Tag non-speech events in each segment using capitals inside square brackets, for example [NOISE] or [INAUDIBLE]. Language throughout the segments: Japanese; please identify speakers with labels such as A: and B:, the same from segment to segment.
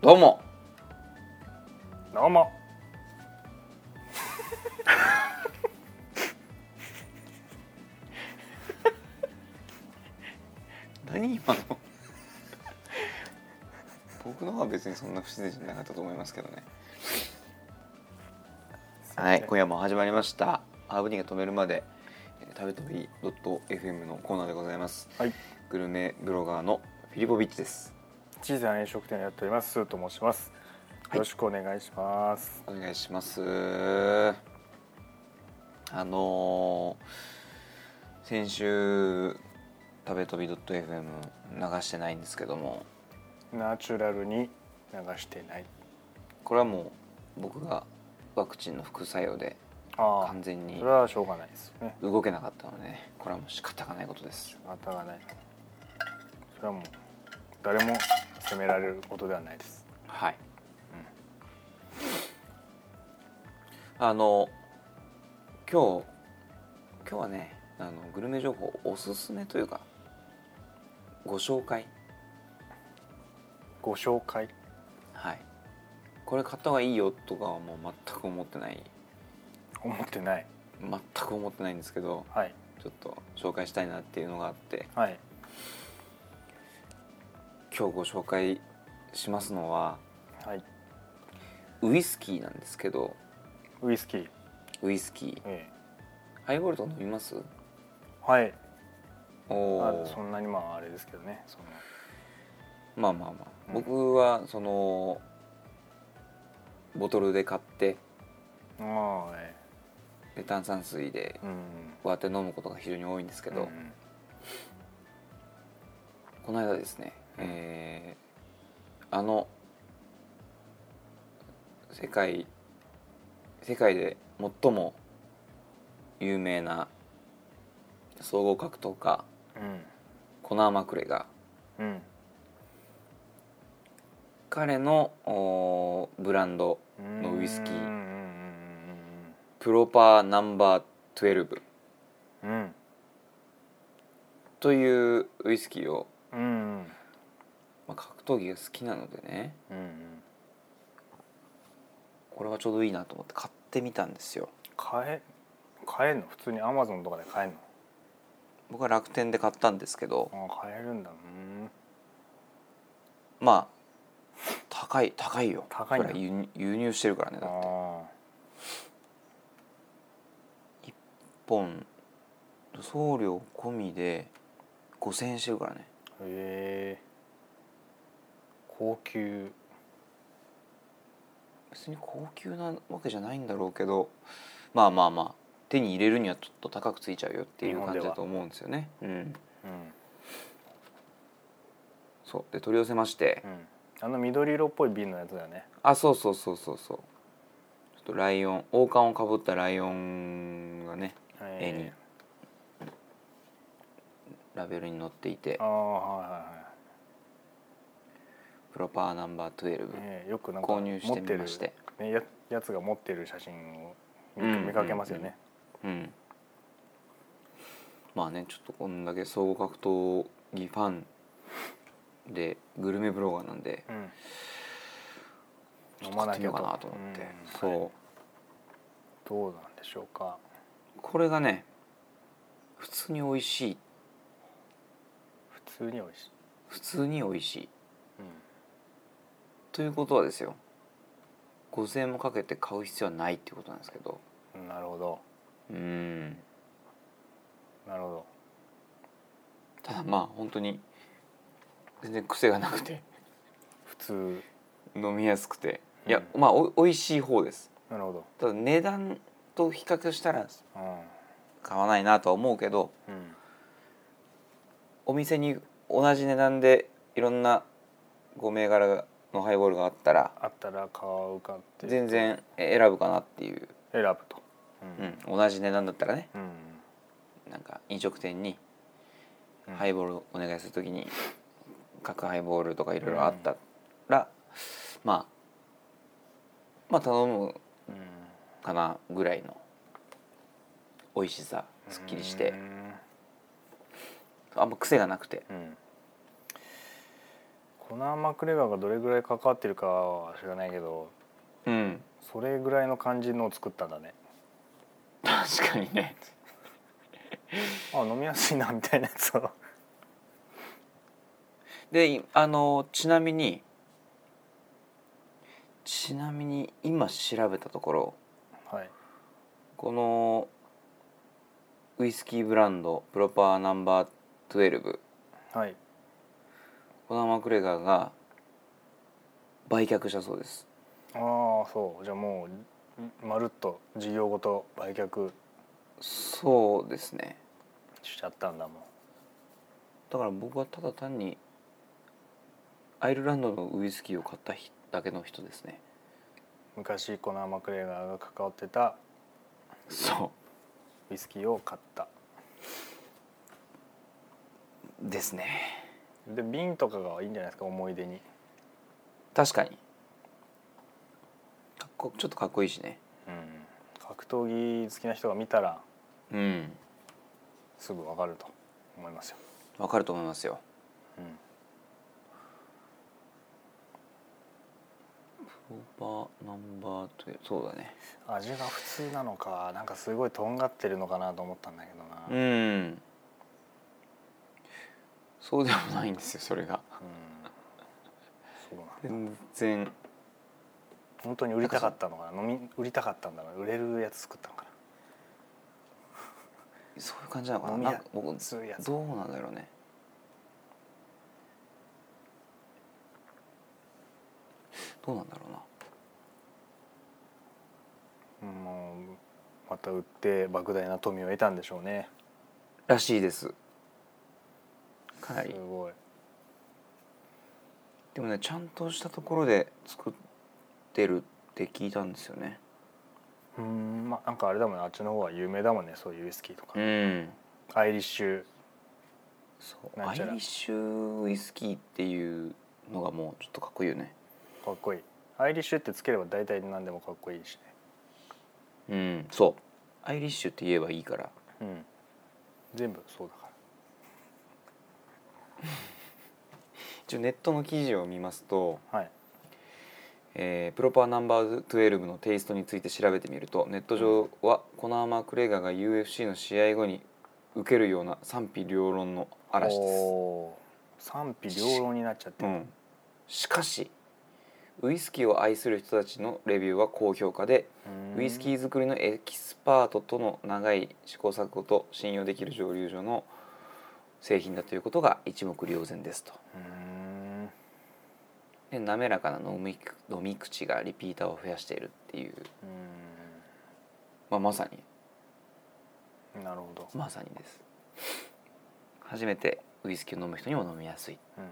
A: どうも。
B: どうも。
A: 何今の？僕の方は別にそんな不自然じゃなかったと思いますけどね。はい今夜も始まりました「ハーブニーが止めるまで」えー食べとび .fm のコーナーでございます。
B: はい。
A: グルメブロガーのフィリポビッチです
B: 小さな飲食店をやっておりますスーと申します。
A: はい。
B: よろしくお願いします、
A: お願いします。あのー先週食べとび .fm 流してないんですけども。
B: ナチュラルに流してない。
A: これはもう僕がワクチンの副作用で
B: あ
A: 完全に
B: それはしょうがないですね。
A: 動けなかったのでねこれはもう仕方がないことです。
B: 仕方がない。それはもう誰も責められることではないです。
A: はい、あの今日今日はねあのグルメ情報おすすめというかご紹介。
B: ご紹介？
A: はい。これ買った方がいいよとかはもう全く思ってない。
B: 思ってない。
A: 全く思ってないんですけど
B: はい。
A: ちょっと紹介したいなっていうのがあって。
B: はい
A: 今日ご紹介しますのは
B: はい。
A: ウイスキーなんですけど
B: ウイスキー。
A: ウイスキー。
B: え
A: ハイボールとか飲みます？
B: えはい。
A: お
B: そんなにまああれですけどね
A: まあまあまあ、
B: うん。
A: 僕はそのボトルで買って
B: ああえ
A: で炭酸水で割って飲むことが非常に多いんですけど、
B: うん。
A: この間ですね、えーあの世界世界で最も有名な総合格闘家
B: うん
A: コナー・マクレが
B: うん。
A: 彼のブランドのウイスキー。プロパーナンバー12
B: うん。
A: というウイスキーを、
B: うん。うん
A: まあ、格闘技が好きなのでね。
B: うんうん。
A: これはちょうどいいなと思って買ってみたんですよ。
B: 買え買えんの？普通にアマゾンとかで買えんの？
A: 僕は楽天で買ったんですけど。
B: あ買えるんだ。うん。
A: まあ高い高いよ。
B: 高い
A: 輸入輸入してるからねだって。
B: あ
A: 1本送料込みで5000円してるからね。
B: ーへえ高級。
A: 別に高級なわけじゃないんだろうけどまあまあまあ手に入れるにはちょっと高くついちゃうよっていう感じだと思うんですよね。うん。
B: うん。
A: そう。で取り寄せまして。
B: うん。あの緑色っぽい瓶のやつだよね。
A: あそうそうそうそうそう。ちょっとライオン王冠をかぶったライオンがね絵に。ラベルに載っていて。
B: ああはいはいはい
A: プロパーナンバー12
B: ねよくなんか
A: 購入してみまして。
B: ね、ややつが持ってる写真を見,、かけますよね、
A: うん。まあねちょっとこんだけ総合格闘技ファンでグルメブロガーなんで
B: うん。
A: ちょっと買ってみようかなと思って、
B: うん。
A: そう。
B: どうなんでしょうか。
A: これがね普通に美味しい。
B: 普通に美味しい、
A: 普通に美味しい。
B: うん
A: ということはですよ5000円もかけて買う必要はないっていうことなんですけど。
B: なるほど。
A: うん。
B: なるほど。
A: ただまあ本当に全然癖がなくて。
B: 普通。
A: 飲みやすくて。いや、
B: う
A: まあお美味しい方です。
B: なるほど。
A: ただ値段と比較したら
B: う
A: 買わないなとは思うけど
B: んうん。
A: お店に同じ値段でいろんな5銘柄のハイボールがあったら
B: あったら買うかって。いう
A: 全然選ぶかなっていう、
B: 選ぶと。
A: うん、同じ値段だったらね。
B: うん。
A: なんか飲食店に
B: うん。
A: ハイボールお願いするときに各ハイボールとかいろいろあったら、まあまあ頼む
B: うん
A: かなぐらいの美味しさすっきりして。
B: うん。
A: あんま癖がなくて。
B: うんコナー・マクレガーがどれぐらい関わってるかは知らないけど
A: うん。
B: それぐらいの感じのを作ったんだね。
A: 確かにね。
B: あ飲みやすいなみたいなやつを。
A: であのちなみにちなみに今調べたところ
B: はい。
A: このウイスキーブランドプロパーナンバー12
B: はい
A: コナー・マクレガーが売却したそうです。
B: ああそう。じゃあもうまるっと事業ごと売却
A: そうですね。
B: しちゃったんだもん。
A: だから僕はただ単にアイルランドのウイスキーを買った日だけの人ですね。
B: 昔コナー・マクレガーが関わってた
A: そ
B: ウイスキーを買った。
A: うですね
B: で瓶とかがいいんじゃないですか思い出に。
A: 確かに。かっこちょっとかっこいいしね。
B: うん。格闘技好きな人が見たら
A: うん。
B: すぐわかると思いますよ、
A: わかると思いますよ。
B: うん、
A: プロパーナンバーというそうだね。
B: 味が普通なのかなんかすごいとんがってるのかなと思ったんだけどな、
A: う
B: うん
A: んそうでもないんですよそれが。
B: そうなんだ。
A: 全然
B: 本当に売りたかったのかな。飲み売りたかったんだろう。売れるやつ作ったのか
A: そういう感じなのかな。
B: 飲みや
A: なんか僕どうなんだろうね。どうなんだろうな。
B: なもうまた売って莫大な富を得たんでしょうね。
A: らしいですかなり
B: すごい。
A: でもねちゃんとしたところで作ってるって聞いたんですよね。
B: うんまあなんかあれだもんねあっちの方は有名だもんねそういうウイスキーとか、
A: ん。
B: アイリッシュ。
A: そうアイリッシュウイスキーっていうのがもうちょっとかっこいいよね。
B: かっこいい。アイリッシュってつければ大体何でもかっこいいしね。
A: うんそう。アイリッシュって言えばいいから。
B: うん。全部そうだか [LAUGHS]
A: 一応ネットの記事を見ますと、
B: らはい。
A: えープロパーナンバー12のテイストについて調べてみるとネット上はコナー・マクレガーが UFC の試合後に受けるような賛否両論の嵐です、
B: 賛否両論になっちゃってる、
A: うん、しかしウイスキーを愛する人たちのレビューは高評価でウイスキ
B: ー
A: 作りのエキスパートとの長い試行錯誤と信用できる蒸留所の製品だということが一目瞭然ですと。
B: うん。
A: で滑らかな飲み飲み口がリピーターを増やしているっていう、まあ、まさに。
B: うんなるほど、
A: まさにです。初めてウイスキーを飲む人にも飲みやすい。
B: うんうん、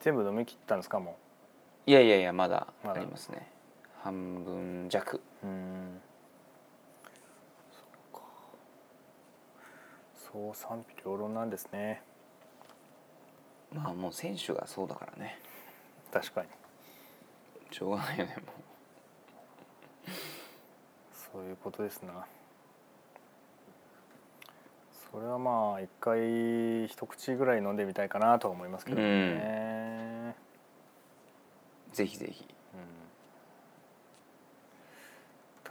B: 全部飲み切ったんですかも
A: いやいやいやまだありますね。半分弱。
B: ううんそうかそう賛否両論なんですね。
A: まあもう選手がそうだからね。
B: 確かに。
A: しょうがないよねも
B: そういうことですな。それはまあ一回一口ぐらい飲んでみたいかなとは思いますけどね、
A: うぜひぜひ。
B: うん。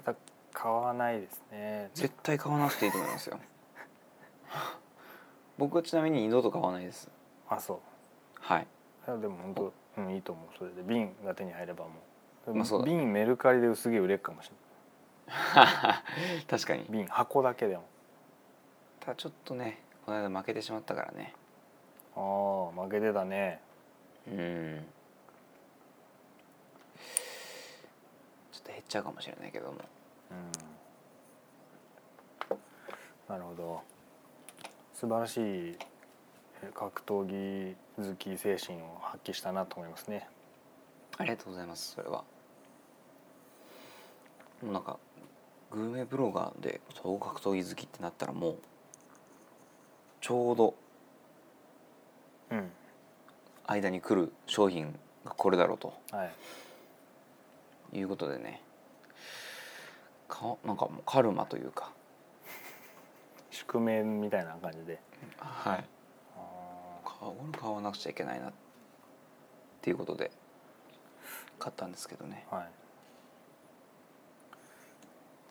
B: ただ買わないですね。
A: 絶対買わなくていいと思いますよ僕はちなみに二度と買わないです。
B: あそう。
A: はい。
B: いやでも本当うんいいと思う。それで瓶が手に入ればもう,、
A: まあそうだ
B: 瓶メルカリで薄げ売れっかもしれ [LAUGHS]
A: 確かに。
B: ない瓶箱だけでも。
A: ただちょっとねこの間負けてしまったからね。
B: ああ負けてたね。
A: うん。ちょっと減っちゃうかもしれないけども。
B: うん。なるほど素晴らしいえ格闘技好き精神を発揮したなと思いますね。
A: ありがとうございますそれは。もうなんかグルメブロガーで総合格闘技好きってなったらもうちょうど
B: うん。
A: 間に来る商品がこれだろうと。
B: はい。
A: いうことでね。かなんかもうカルマというか
B: 宿命みたいな感じで。
A: はい。
B: あ
A: 買わ買わなくちゃいけないなっっていうことで。買ったんですけどね。
B: はい。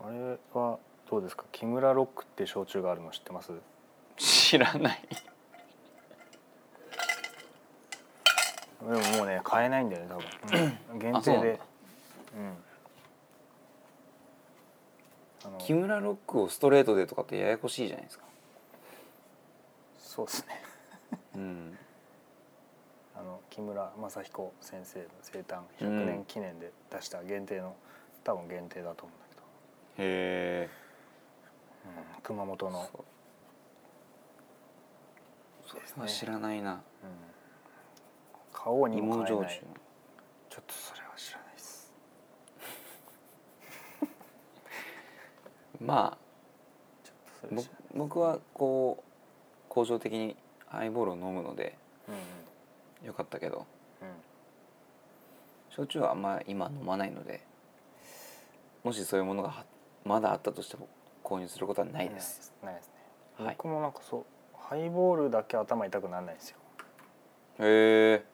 B: あれはどうですか？木村ロックって焼酎があるの知ってます？
A: 知らない。
B: でももうね買えないんだよね多分、うん。限定で。
A: うなん木村ロックをストレートでとかってややこしいじゃないですか。
B: そうですね。
A: うん。
B: あの木村正彦先生の生誕100年記念で出した限定の、多分限定だと思うんだけど、
A: へえ。
B: うん熊本の、
A: それは知らないな。
B: うん、買おうにも
A: 芋焼酎
B: 買えないちょっとそれは知らないです
A: まあ僕はこう恒常的にハイボールを飲むので
B: うん
A: よかったけど
B: うん。うん
A: 焼酎はあんま今飲まないのでもしそういうものがはまだあったとしても購入することはないです、
B: ないです。ね、
A: はい。
B: 僕もなんかそうハイボールだけ頭痛くならないんですよ。
A: へえ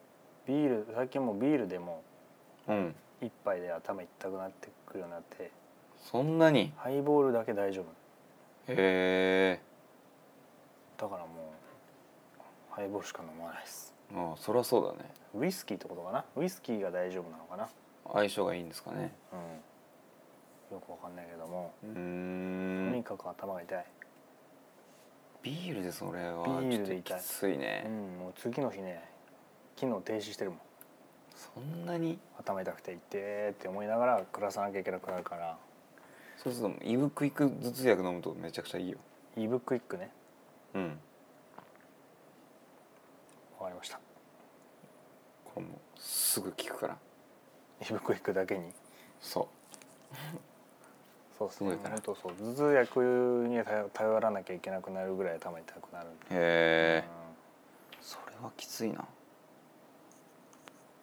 B: ビール最近もうビールでも
A: うん。
B: 一杯で頭痛くなってくるようになって
A: そんなに？
B: ハイボールだけ大丈夫。
A: へえ。
B: だからもうハイボールしか飲まないです。
A: ああそりゃそうだね。
B: ウイスキーってことかな？ウイスキーが大丈夫なのかな？
A: 相性がいいんですかね。
B: うん。よくわかんないけども、
A: うー
B: と
A: ん
B: にかく頭が痛い。
A: ビールでそれは。
B: ビールで痛い。
A: きついね、
B: うんもう次の日ね機能停止してるもん。
A: そんなに？
B: 頭痛くて痛えって思いながら暮らさなきゃいけなくなるから
A: そうするとイブクイック頭痛薬飲むとめちゃくちゃいいよ。
B: イブクイックね。
A: うん。
B: わかりました。
A: これもうすぐ効くから。
B: イブクイックだけに。
A: そ
B: そうです
A: ごいから。
B: 本当そう頭痛薬に頼頼らなきゃいけなくなるぐらい頭痛くなるんで、
A: うへえ。
B: うん
A: それはきついな。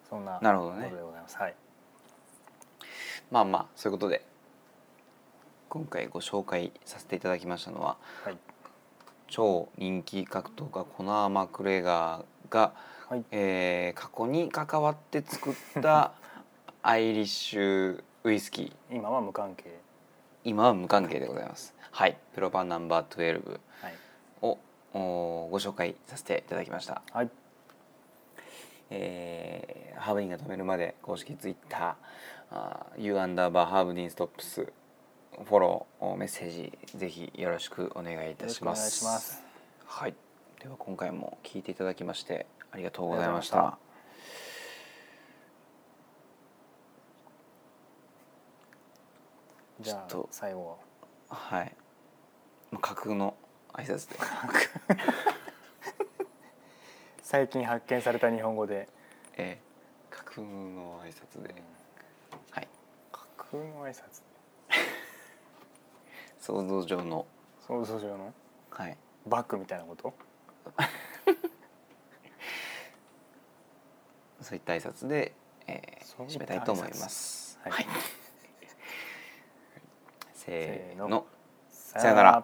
B: そんな
A: なるほどね。
B: ことでございます。はい。
A: まあまあそういうことで今回ご紹介させていただきましたのは
B: はい。
A: 超人気格闘家コナー・マクレガーが、
B: はい。
A: えー過去に関わって作った [LAUGHS] アイリッシュウイスキー。
B: 今は無関係。
A: 今は無関係でございます。はい。プロパンナンバー12
B: はい。
A: をおご紹介させていただきました。
B: はい。
A: えーハーブディンが止めるまで公式ツイッター U アンダーバーハーブディンストップスフォローメッセージぜひよろしくお願いいたします。
B: しくお願いします。
A: はい。では今回も聞いていただきましてありがとうございました。
B: じゃあ最後
A: は。い。まあ架空の挨拶で。
B: 最近発見された日本語で。
A: えー架空の挨拶で。はい。
B: 架空の挨拶
A: 想像上の。
B: 想像上の？
A: はい。
B: バッグみたいなこと？[LAUGHS]
A: そういった挨拶で、えー締めたいと思います。
B: はい。
A: はい、[LAUGHS]
B: せーの。
A: さよなら